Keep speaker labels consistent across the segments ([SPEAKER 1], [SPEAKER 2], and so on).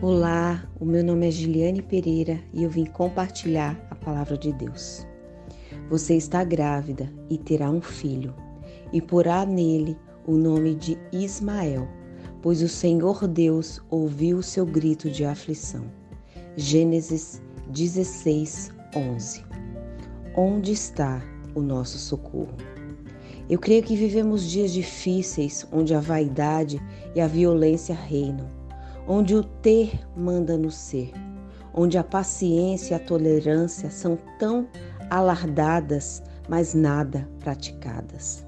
[SPEAKER 1] Olá, o meu nome é Giliane Pereira e eu vim compartilhar a palavra de Deus. Você está grávida e terá um filho, e porá nele o nome de Ismael, pois o Senhor Deus ouviu o seu grito de aflição. Gênesis 16, 11. Onde está o nosso socorro? Eu creio que vivemos dias difíceis onde a vaidade e a violência reinam onde o ter manda no ser, onde a paciência e a tolerância são tão alardadas, mas nada praticadas.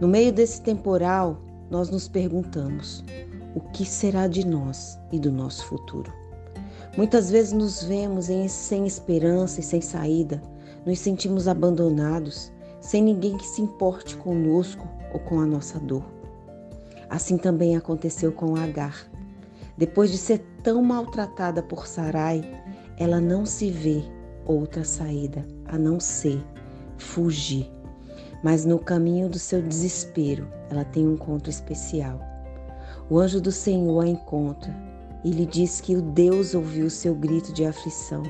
[SPEAKER 1] No meio desse temporal, nós nos perguntamos: o que será de nós e do nosso futuro? Muitas vezes nos vemos em, sem esperança e sem saída, nos sentimos abandonados, sem ninguém que se importe conosco ou com a nossa dor. Assim também aconteceu com Agar. Depois de ser tão maltratada por Sarai, ela não se vê outra saída a não ser fugir. Mas no caminho do seu desespero, ela tem um encontro especial. O anjo do Senhor a encontra e lhe diz que o Deus ouviu o seu grito de aflição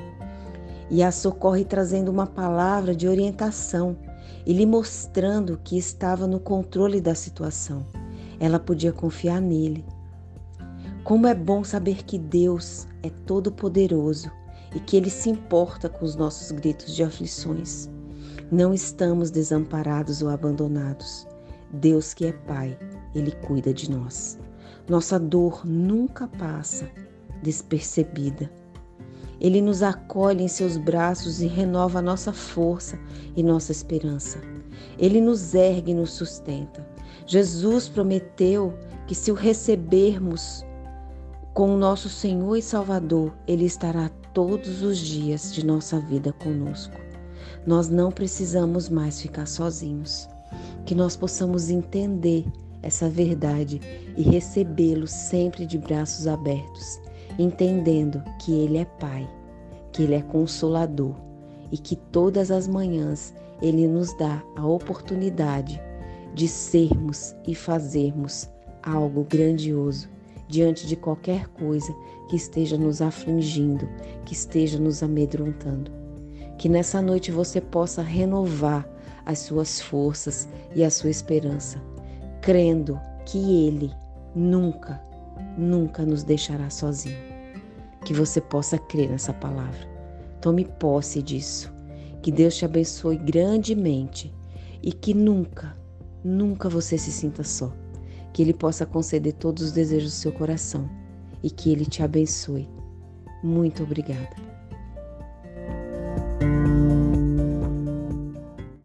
[SPEAKER 1] e a socorre trazendo uma palavra de orientação e lhe mostrando que estava no controle da situação. Ela podia confiar nele como é bom saber que Deus é todo-poderoso e que Ele se importa com os nossos gritos de aflições. Não estamos desamparados ou abandonados. Deus, que é Pai, Ele cuida de nós. Nossa dor nunca passa despercebida. Ele nos acolhe em seus braços e renova nossa força e nossa esperança. Ele nos ergue e nos sustenta. Jesus prometeu que se o recebermos, com o nosso Senhor e Salvador, Ele estará todos os dias de nossa vida conosco. Nós não precisamos mais ficar sozinhos. Que nós possamos entender essa verdade e recebê-lo sempre de braços abertos, entendendo que Ele é Pai, que Ele é Consolador e que todas as manhãs Ele nos dá a oportunidade de sermos e fazermos algo grandioso diante de qualquer coisa que esteja nos afligindo, que esteja nos amedrontando. Que nessa noite você possa renovar as suas forças e a sua esperança, crendo que Ele nunca, nunca nos deixará sozinho. Que você possa crer nessa palavra. Tome posse disso. Que Deus te abençoe grandemente e que nunca, nunca você se sinta só que Ele possa conceder todos os desejos do seu coração e que Ele te abençoe. Muito obrigada.